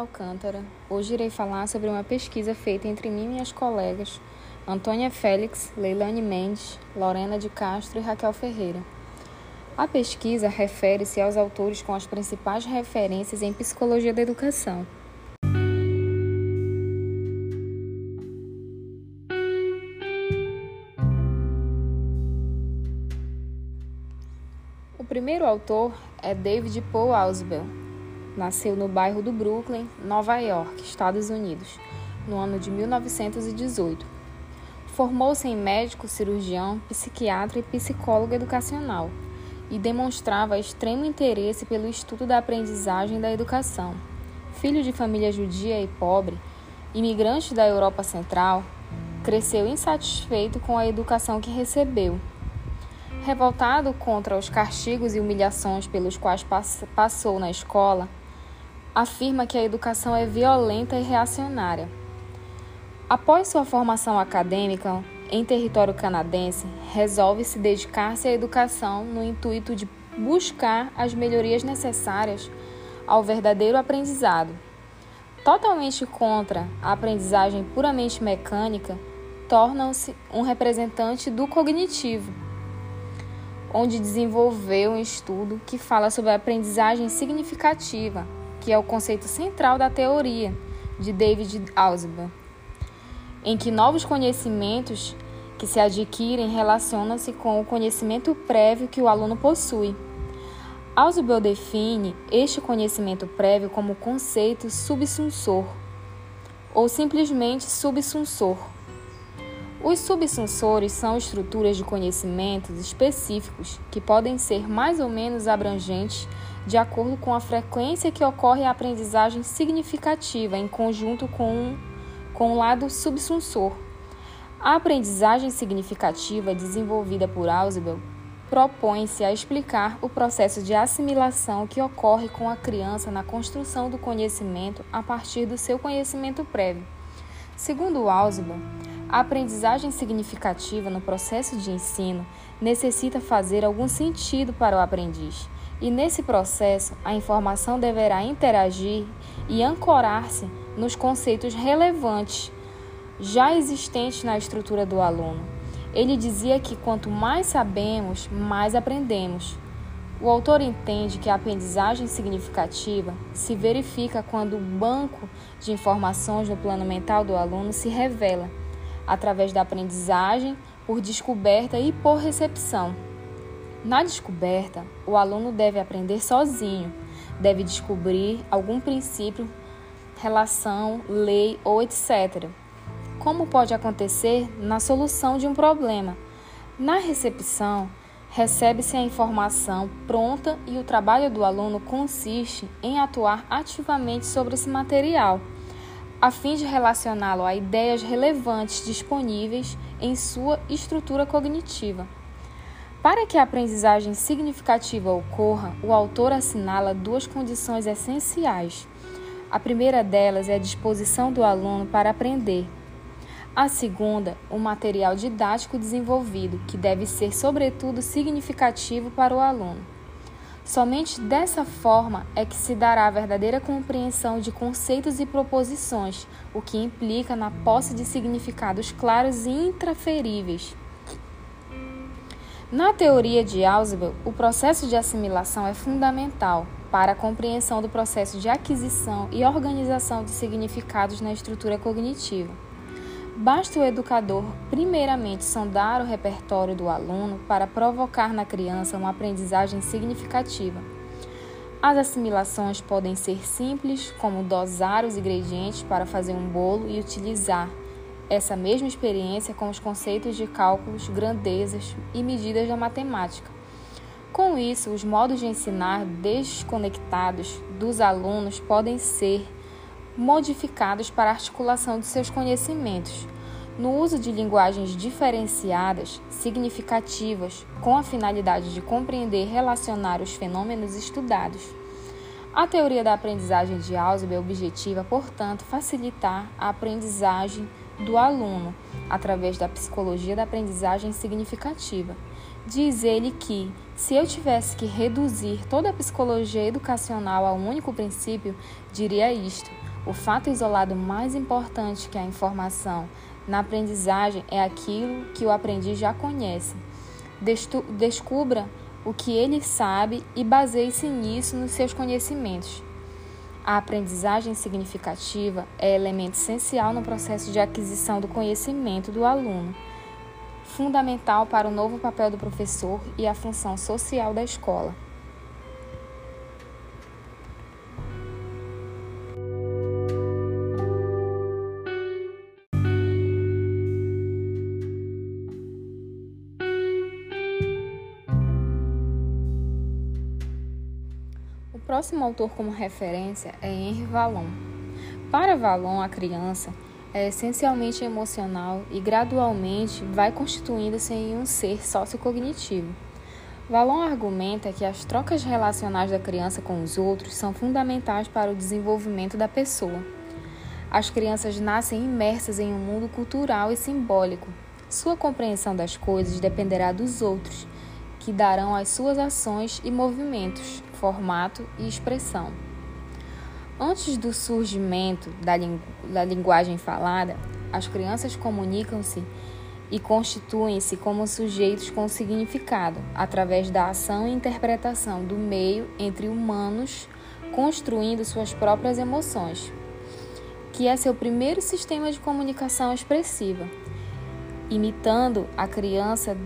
Alcântara. Hoje irei falar sobre uma pesquisa feita entre mim e minhas colegas Antônia Félix, Leilane Mendes, Lorena de Castro e Raquel Ferreira. A pesquisa refere-se aos autores com as principais referências em psicologia da educação. O primeiro autor é David Paul Ausubel. Nasceu no bairro do Brooklyn, Nova York, Estados Unidos, no ano de 1918. Formou-se em médico, cirurgião, psiquiatra e psicólogo educacional e demonstrava extremo interesse pelo estudo da aprendizagem da educação. Filho de família judia e pobre, imigrante da Europa Central, cresceu insatisfeito com a educação que recebeu Revoltado contra os castigos e humilhações pelos quais passou na escola, afirma que a educação é violenta e reacionária. Após sua formação acadêmica em território canadense, resolve se dedicar-se à educação no intuito de buscar as melhorias necessárias ao verdadeiro aprendizado. Totalmente contra a aprendizagem puramente mecânica, torna-se um representante do cognitivo onde desenvolveu um estudo que fala sobre a aprendizagem significativa, que é o conceito central da teoria de David Ausubel, em que novos conhecimentos que se adquirem relacionam-se com o conhecimento prévio que o aluno possui. Ausubel define este conhecimento prévio como conceito subsunsor ou simplesmente subsunsor os subsensores são estruturas de conhecimentos específicos que podem ser mais ou menos abrangentes de acordo com a frequência que ocorre a aprendizagem significativa em conjunto com, com o lado subsensor. A aprendizagem significativa desenvolvida por Ausubel propõe-se a explicar o processo de assimilação que ocorre com a criança na construção do conhecimento a partir do seu conhecimento prévio. Segundo Ausubel, a aprendizagem significativa no processo de ensino necessita fazer algum sentido para o aprendiz, e nesse processo a informação deverá interagir e ancorar-se nos conceitos relevantes já existentes na estrutura do aluno. Ele dizia que quanto mais sabemos, mais aprendemos. O autor entende que a aprendizagem significativa se verifica quando o banco de informações no plano mental do aluno se revela através da aprendizagem, por descoberta e por recepção. Na descoberta, o aluno deve aprender sozinho, deve descobrir algum princípio, relação, lei ou etc. Como pode acontecer na solução de um problema? Na recepção, recebe-se a informação pronta e o trabalho do aluno consiste em atuar ativamente sobre esse material a fim de relacioná-lo a ideias relevantes disponíveis em sua estrutura cognitiva. Para que a aprendizagem significativa ocorra, o autor assinala duas condições essenciais. A primeira delas é a disposição do aluno para aprender. A segunda, o material didático desenvolvido, que deve ser, sobretudo, significativo para o aluno. Somente dessa forma é que se dará a verdadeira compreensão de conceitos e proposições, o que implica na posse de significados claros e intraferíveis. Na teoria de Ausubel, o processo de assimilação é fundamental para a compreensão do processo de aquisição e organização de significados na estrutura cognitiva. Basta o educador, primeiramente, sondar o repertório do aluno para provocar na criança uma aprendizagem significativa. As assimilações podem ser simples, como dosar os ingredientes para fazer um bolo e utilizar essa mesma experiência com os conceitos de cálculos, grandezas e medidas da matemática. Com isso, os modos de ensinar desconectados dos alunos podem ser modificados para a articulação de seus conhecimentos, no uso de linguagens diferenciadas, significativas, com a finalidade de compreender e relacionar os fenômenos estudados. A teoria da aprendizagem de Ausubel objetiva, portanto, facilitar a aprendizagem do aluno através da psicologia da aprendizagem significativa. Diz ele que, Se eu tivesse que reduzir toda a psicologia educacional a um único princípio, diria isto: o fato isolado mais importante que a informação na aprendizagem é aquilo que o aprendiz já conhece. Descubra o que ele sabe e baseie-se nisso nos seus conhecimentos. A aprendizagem significativa é elemento essencial no processo de aquisição do conhecimento do aluno fundamental para o novo papel do professor e a função social da escola. Próximo autor como referência é Henri Vallon. Para Vallon, a criança é essencialmente emocional e gradualmente vai constituindo-se em um ser sociocognitivo. Valon argumenta que as trocas relacionais da criança com os outros são fundamentais para o desenvolvimento da pessoa. As crianças nascem imersas em um mundo cultural e simbólico. Sua compreensão das coisas dependerá dos outros, que darão às suas ações e movimentos formato e expressão. Antes do surgimento da, lingu da linguagem falada, as crianças comunicam-se e constituem-se como sujeitos com significado, através da ação e interpretação do meio entre humanos, construindo suas próprias emoções, que é seu primeiro sistema de comunicação expressiva. Imitando, a criança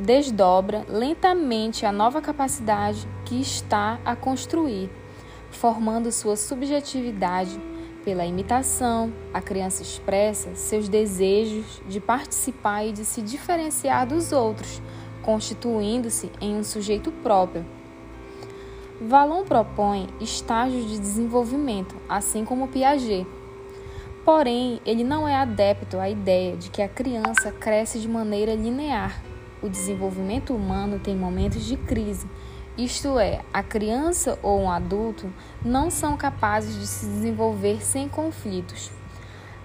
desdobra lentamente a nova capacidade que está a construir formando sua subjetividade pela imitação, a criança expressa seus desejos de participar e de se diferenciar dos outros, constituindo-se em um sujeito próprio. Valon propõe estágios de desenvolvimento, assim como Piaget. Porém, ele não é adepto à ideia de que a criança cresce de maneira linear. O desenvolvimento humano tem momentos de crise isto é, a criança ou um adulto não são capazes de se desenvolver sem conflitos.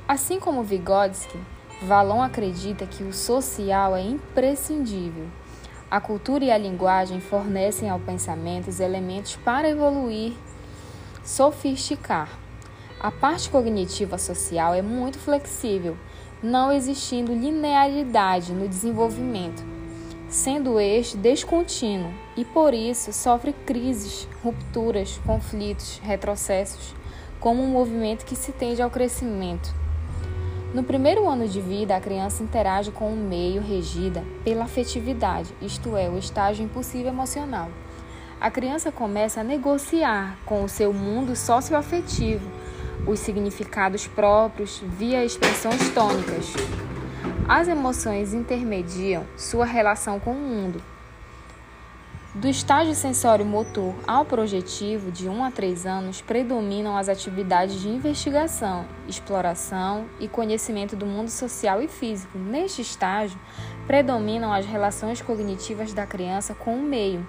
Assim como Vygotsky, Valon acredita que o social é imprescindível. A cultura e a linguagem fornecem ao pensamento os elementos para evoluir, sofisticar. A parte cognitiva social é muito flexível, não existindo linearidade no desenvolvimento sendo este descontínuo e por isso sofre crises, rupturas, conflitos, retrocessos, como um movimento que se tende ao crescimento. No primeiro ano de vida, a criança interage com o um meio regida pela afetividade, isto é, o estágio impulsivo emocional. A criança começa a negociar com o seu mundo socioafetivo os significados próprios via expressões tônicas, as emoções intermediam sua relação com o mundo. Do estágio sensório-motor ao projetivo, de 1 a 3 anos, predominam as atividades de investigação, exploração e conhecimento do mundo social e físico. Neste estágio, predominam as relações cognitivas da criança com o meio.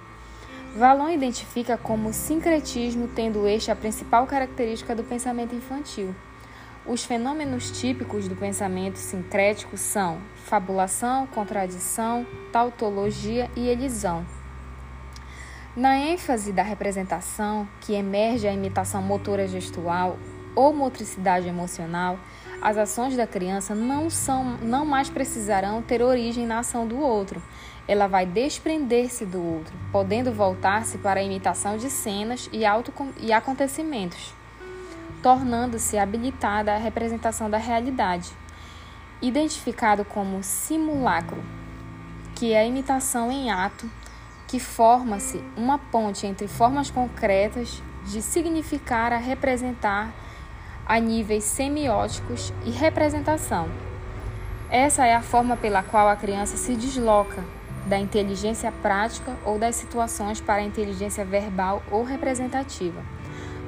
Valon identifica como sincretismo, tendo este a principal característica do pensamento infantil. Os fenômenos típicos do pensamento sincrético são fabulação, contradição, tautologia e elisão. Na ênfase da representação, que emerge a imitação motora gestual ou motricidade emocional, as ações da criança não, são, não mais precisarão ter origem na ação do outro. Ela vai desprender-se do outro, podendo voltar-se para a imitação de cenas e, e acontecimentos tornando-se habilitada à representação da realidade, identificado como simulacro, que é a imitação em ato, que forma-se uma ponte entre formas concretas de significar a representar a níveis semióticos e representação. Essa é a forma pela qual a criança se desloca da inteligência prática ou das situações para a inteligência verbal ou representativa.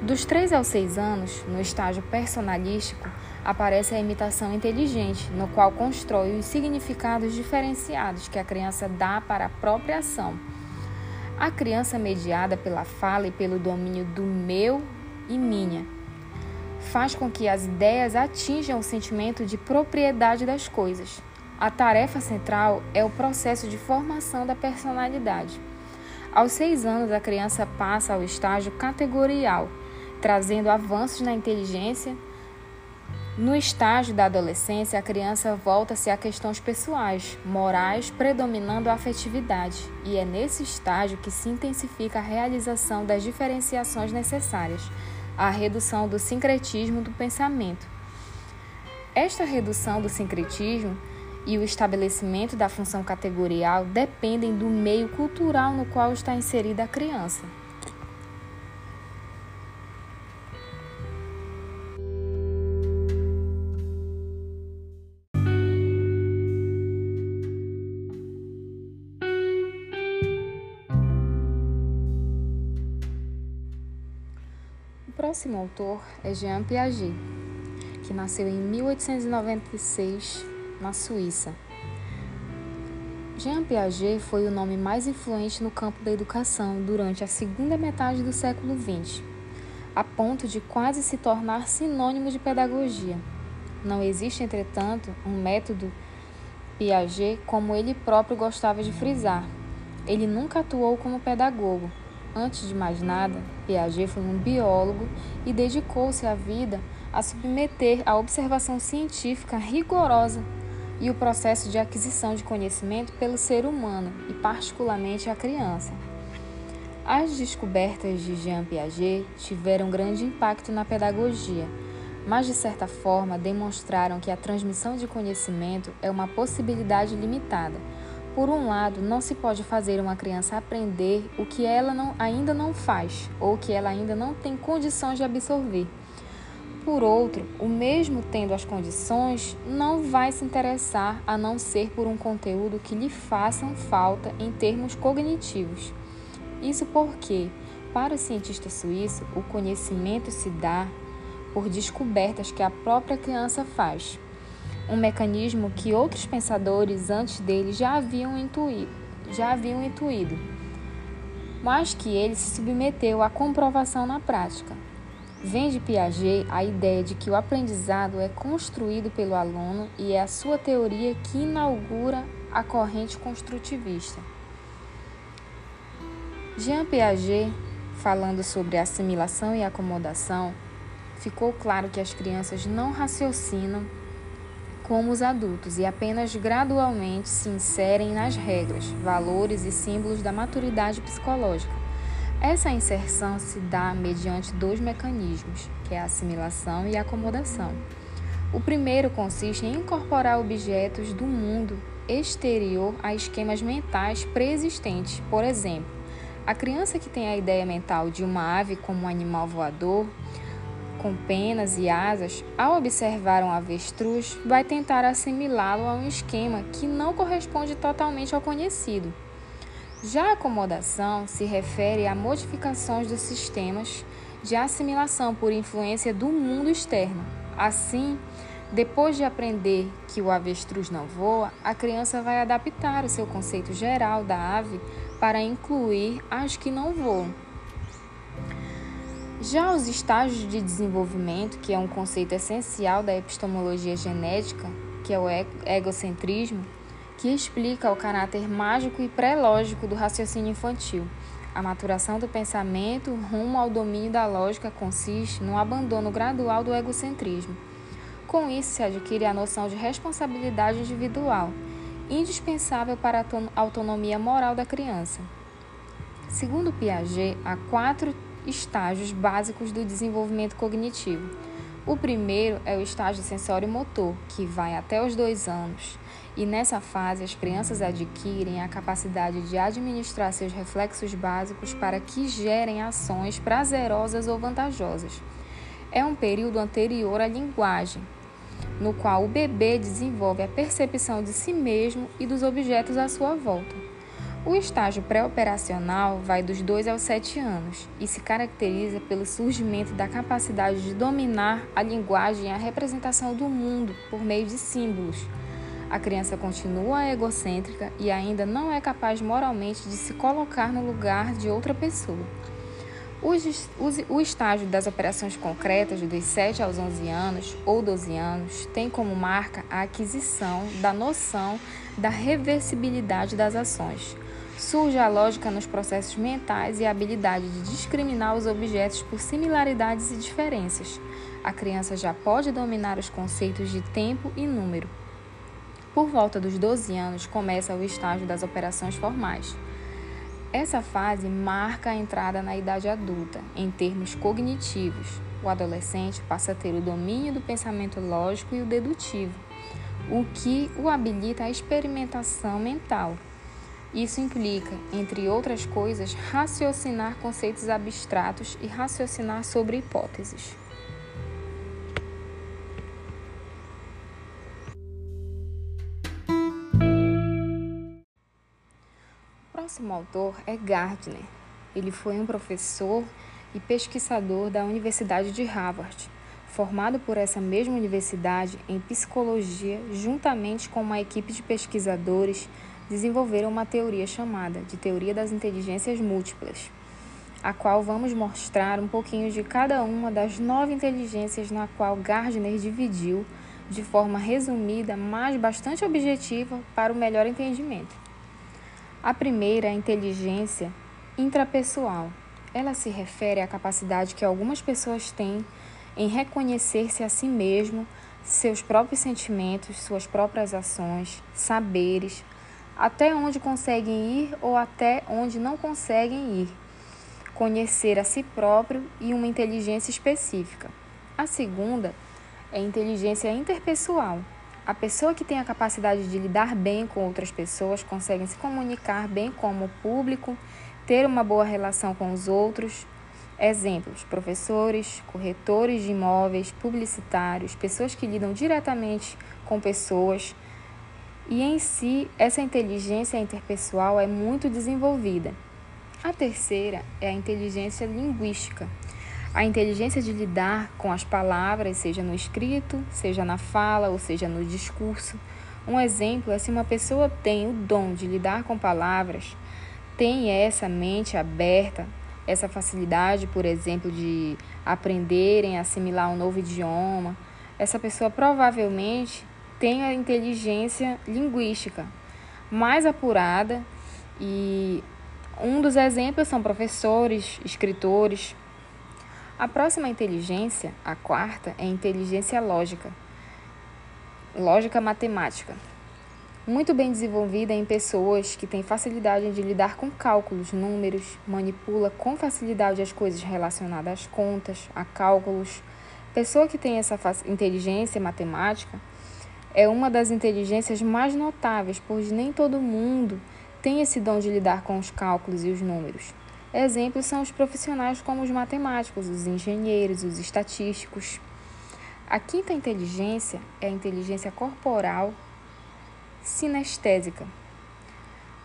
Dos 3 aos 6 anos, no estágio personalístico, aparece a imitação inteligente, no qual constrói os significados diferenciados que a criança dá para a própria ação. A criança mediada pela fala e pelo domínio do meu e minha faz com que as ideias atinjam o sentimento de propriedade das coisas. A tarefa central é o processo de formação da personalidade. Aos seis anos, a criança passa ao estágio categorial, trazendo avanços na inteligência. No estágio da adolescência, a criança volta-se a questões pessoais, morais, predominando a afetividade, e é nesse estágio que se intensifica a realização das diferenciações necessárias, a redução do sincretismo do pensamento. Esta redução do sincretismo e o estabelecimento da função categorial dependem do meio cultural no qual está inserida a criança. próximo autor é Jean Piaget, que nasceu em 1896 na Suíça. Jean Piaget foi o nome mais influente no campo da educação durante a segunda metade do século XX, a ponto de quase se tornar sinônimo de pedagogia. Não existe, entretanto, um método Piaget como ele próprio gostava de frisar. Ele nunca atuou como pedagogo, Antes de mais nada, Piaget foi um biólogo e dedicou-se a vida a submeter a observação científica rigorosa e o processo de aquisição de conhecimento pelo ser humano e, particularmente, a criança. As descobertas de Jean Piaget tiveram grande impacto na pedagogia, mas de certa forma demonstraram que a transmissão de conhecimento é uma possibilidade limitada por um lado, não se pode fazer uma criança aprender o que ela não, ainda não faz ou que ela ainda não tem condições de absorver. Por outro, o mesmo tendo as condições, não vai se interessar a não ser por um conteúdo que lhe façam falta em termos cognitivos. Isso porque, para o cientista suíço, o conhecimento se dá por descobertas que a própria criança faz um mecanismo que outros pensadores antes dele já haviam intuído, já haviam intuído, mas que ele se submeteu à comprovação na prática. Vem de Piaget a ideia de que o aprendizado é construído pelo aluno e é a sua teoria que inaugura a corrente construtivista. Jean Piaget, falando sobre assimilação e acomodação, ficou claro que as crianças não raciocinam como os adultos e apenas gradualmente se inserem nas regras, valores e símbolos da maturidade psicológica. Essa inserção se dá mediante dois mecanismos, que é a assimilação e a acomodação. O primeiro consiste em incorporar objetos do mundo exterior a esquemas mentais preexistentes. Por exemplo, a criança que tem a ideia mental de uma ave como um animal voador com penas e asas, ao observar um avestruz, vai tentar assimilá-lo a um esquema que não corresponde totalmente ao conhecido. Já a acomodação se refere a modificações dos sistemas de assimilação por influência do mundo externo. Assim, depois de aprender que o avestruz não voa, a criança vai adaptar o seu conceito geral da ave para incluir as que não voam. Já os estágios de desenvolvimento, que é um conceito essencial da epistemologia genética, que é o egocentrismo, que explica o caráter mágico e pré-lógico do raciocínio infantil. A maturação do pensamento rumo ao domínio da lógica consiste no abandono gradual do egocentrismo. Com isso, se adquire a noção de responsabilidade individual, indispensável para a autonomia moral da criança. Segundo Piaget, há quatro estágios básicos do desenvolvimento cognitivo. O primeiro é o estágio sensório-motor, que vai até os dois anos, e nessa fase as crianças adquirem a capacidade de administrar seus reflexos básicos para que gerem ações prazerosas ou vantajosas. É um período anterior à linguagem, no qual o bebê desenvolve a percepção de si mesmo e dos objetos à sua volta. O estágio pré-operacional vai dos 2 aos 7 anos e se caracteriza pelo surgimento da capacidade de dominar a linguagem e a representação do mundo por meio de símbolos. A criança continua egocêntrica e ainda não é capaz moralmente de se colocar no lugar de outra pessoa. O estágio das operações concretas dos 7 aos 11 anos ou 12 anos tem como marca a aquisição da noção da reversibilidade das ações Surge a lógica nos processos mentais e a habilidade de discriminar os objetos por similaridades e diferenças. A criança já pode dominar os conceitos de tempo e número. Por volta dos 12 anos começa o estágio das operações formais. Essa fase marca a entrada na idade adulta, em termos cognitivos. O adolescente passa a ter o domínio do pensamento lógico e o dedutivo, o que o habilita à experimentação mental. Isso implica, entre outras coisas, raciocinar conceitos abstratos e raciocinar sobre hipóteses. Próximo autor é Gardner. Ele foi um professor e pesquisador da Universidade de Harvard, formado por essa mesma universidade em psicologia, juntamente com uma equipe de pesquisadores, desenvolveram uma teoria chamada de Teoria das Inteligências Múltiplas, a qual vamos mostrar um pouquinho de cada uma das nove inteligências na qual Gardner dividiu de forma resumida, mas bastante objetiva para o melhor entendimento. A primeira é a inteligência intrapessoal. Ela se refere à capacidade que algumas pessoas têm em reconhecer-se a si mesmo, seus próprios sentimentos, suas próprias ações, saberes, até onde conseguem ir ou até onde não conseguem ir. Conhecer a si próprio e uma inteligência específica. A segunda é a inteligência interpessoal. A pessoa que tem a capacidade de lidar bem com outras pessoas consegue se comunicar bem como público, ter uma boa relação com os outros. Exemplos: professores, corretores de imóveis, publicitários, pessoas que lidam diretamente com pessoas. E em si, essa inteligência interpessoal é muito desenvolvida. A terceira é a inteligência linguística a inteligência de lidar com as palavras, seja no escrito, seja na fala ou seja no discurso. Um exemplo é se uma pessoa tem o dom de lidar com palavras, tem essa mente aberta, essa facilidade, por exemplo, de aprenderem, assimilar um novo idioma, essa pessoa provavelmente tem a inteligência linguística mais apurada e um dos exemplos são professores, escritores, a próxima inteligência, a quarta, é a inteligência lógica, lógica matemática. Muito bem desenvolvida em pessoas que têm facilidade de lidar com cálculos, números, manipula com facilidade as coisas relacionadas às contas, a cálculos. Pessoa que tem essa inteligência matemática é uma das inteligências mais notáveis, pois nem todo mundo tem esse dom de lidar com os cálculos e os números. Exemplos são os profissionais como os matemáticos, os engenheiros, os estatísticos. A quinta inteligência é a inteligência corporal sinestésica.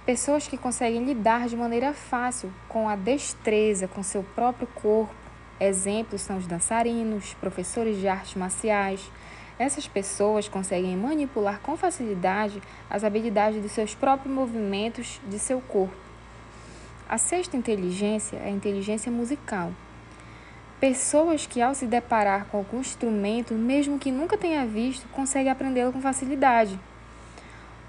Pessoas que conseguem lidar de maneira fácil com a destreza com seu próprio corpo. Exemplos são os dançarinos, professores de artes marciais. Essas pessoas conseguem manipular com facilidade as habilidades dos seus próprios movimentos de seu corpo. A sexta inteligência é a inteligência musical. Pessoas que, ao se deparar com algum instrumento, mesmo que nunca tenha visto, conseguem aprendê-lo com facilidade.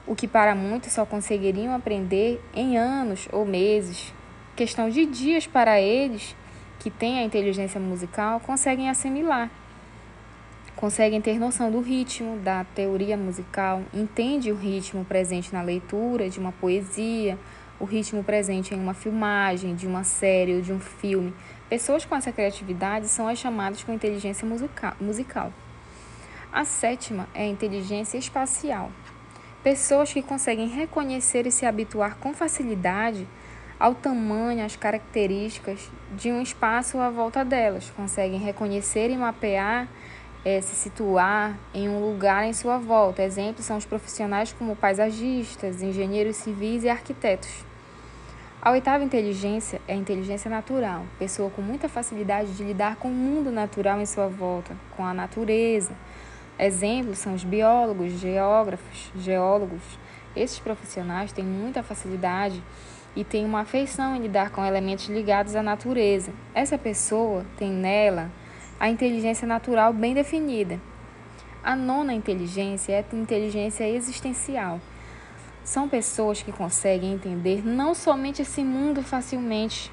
O que para muitos só conseguiriam aprender em anos ou meses. Questão de dias para eles, que têm a inteligência musical, conseguem assimilar. Conseguem ter noção do ritmo, da teoria musical, entende o ritmo presente na leitura de uma poesia, o ritmo presente em uma filmagem, de uma série ou de um filme. Pessoas com essa criatividade são as chamadas com inteligência musical. A sétima é a inteligência espacial. Pessoas que conseguem reconhecer e se habituar com facilidade ao tamanho, às características de um espaço à volta delas, conseguem reconhecer e mapear, é, se situar em um lugar em sua volta. Exemplos são os profissionais como paisagistas, engenheiros civis e arquitetos. A oitava inteligência é a inteligência natural, pessoa com muita facilidade de lidar com o mundo natural em sua volta, com a natureza. Exemplos são os biólogos, geógrafos, geólogos. Esses profissionais têm muita facilidade e têm uma afeição em lidar com elementos ligados à natureza. Essa pessoa tem nela a inteligência natural bem definida. A nona inteligência é a inteligência existencial São pessoas que conseguem entender não somente esse mundo facilmente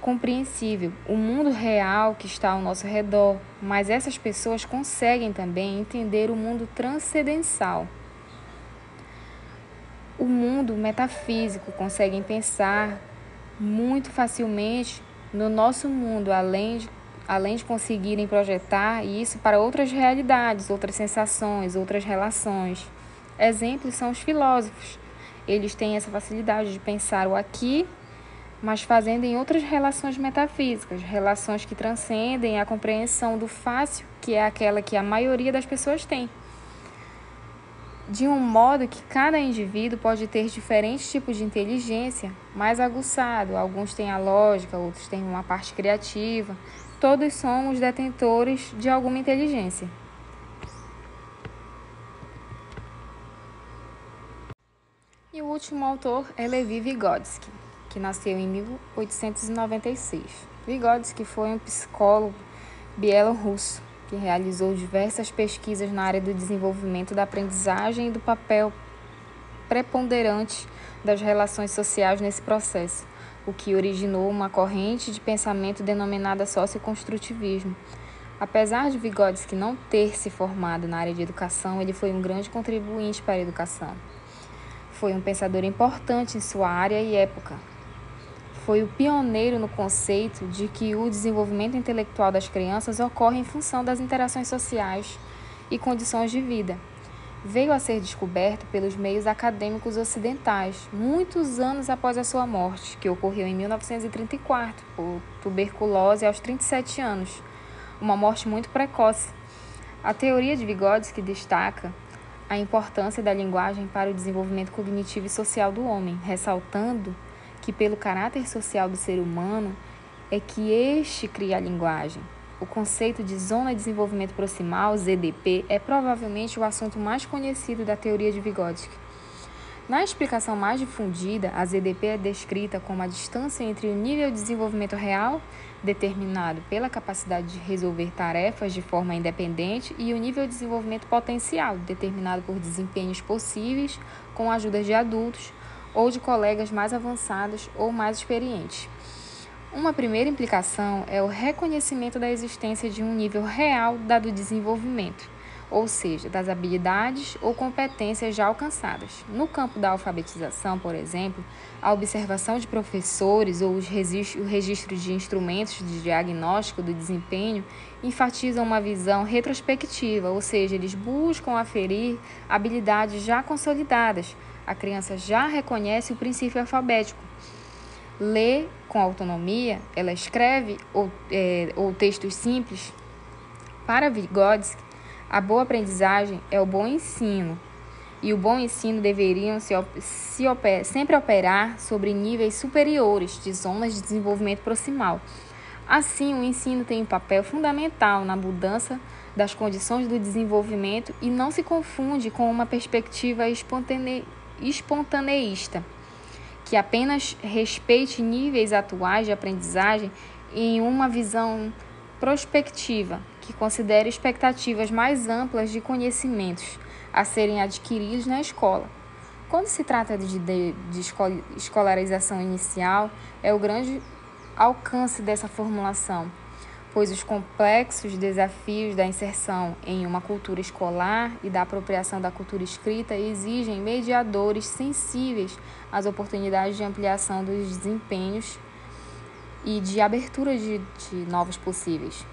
compreensível, o mundo real que está ao nosso redor, mas essas pessoas conseguem também entender o mundo transcendental. O mundo metafísico conseguem pensar muito facilmente no nosso mundo, além de, além de conseguirem projetar isso para outras realidades, outras sensações, outras relações. Exemplos são os filósofos. Eles têm essa facilidade de pensar o aqui mas fazendo em outras relações metafísicas, relações que transcendem a compreensão do fácil, que é aquela que a maioria das pessoas tem. De um modo que cada indivíduo pode ter diferentes tipos de inteligência, mais aguçado, alguns têm a lógica, outros têm uma parte criativa. Todos somos detentores de alguma inteligência. E o último autor é Levi Vygotsky que nasceu em 1896. Vygotsky foi um psicólogo bielorrusso que realizou diversas pesquisas na área do desenvolvimento da aprendizagem e do papel preponderante das relações sociais nesse processo, o que originou uma corrente de pensamento denominada socioconstrutivismo. Apesar de Vygotsky não ter se formado na área de educação, ele foi um grande contribuinte para a educação. Foi um pensador importante em sua área e época, foi o pioneiro no conceito de que o desenvolvimento intelectual das crianças ocorre em função das interações sociais e condições de vida. Veio a ser descoberto pelos meios acadêmicos ocidentais, muitos anos após a sua morte, que ocorreu em 1934, por tuberculose aos 37 anos, uma morte muito precoce. A teoria de Vygotsky destaca a importância da linguagem para o desenvolvimento cognitivo e social do homem, ressaltando que, pelo caráter social do ser humano, é que este cria a linguagem. O conceito de Zona de Desenvolvimento Proximal, ZDP, é provavelmente o assunto mais conhecido da teoria de Vygotsky. Na explicação mais difundida, a ZDP é descrita como a distância entre o nível de desenvolvimento real, determinado pela capacidade de resolver tarefas de forma independente, e o nível de desenvolvimento potencial, determinado por desempenhos possíveis com a ajuda de adultos, ou de colegas mais avançados ou mais experientes. Uma primeira implicação é o reconhecimento da existência de um nível real dado desenvolvimento, ou seja, das habilidades ou competências já alcançadas. No campo da alfabetização, por exemplo, a observação de professores ou o registro de instrumentos de diagnóstico do desempenho enfatizam uma visão retrospectiva, ou seja, eles buscam aferir habilidades já consolidadas a criança já reconhece o princípio alfabético. Lê com autonomia, ela escreve ou, é, ou textos simples. Para Vygotsky, a boa aprendizagem é o bom ensino, e o bom ensino deveriam se, se sempre operar sobre níveis superiores de zonas de desenvolvimento proximal. Assim, o ensino tem um papel fundamental na mudança das condições do desenvolvimento e não se confunde com uma perspectiva espontânea espontaneísta, que apenas respeite níveis atuais de aprendizagem em uma visão prospectiva, que considere expectativas mais amplas de conhecimentos a serem adquiridos na escola. Quando se trata de, de, de escolarização inicial, é o grande alcance dessa formulação pois os complexos desafios da inserção em uma cultura escolar e da apropriação da cultura escrita exigem mediadores sensíveis às oportunidades de ampliação dos desempenhos e de abertura de, de novos possíveis.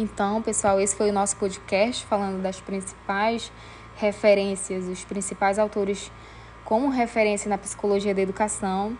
Então, pessoal, esse foi o nosso podcast falando das principais referências, os principais autores como referência na psicologia da educação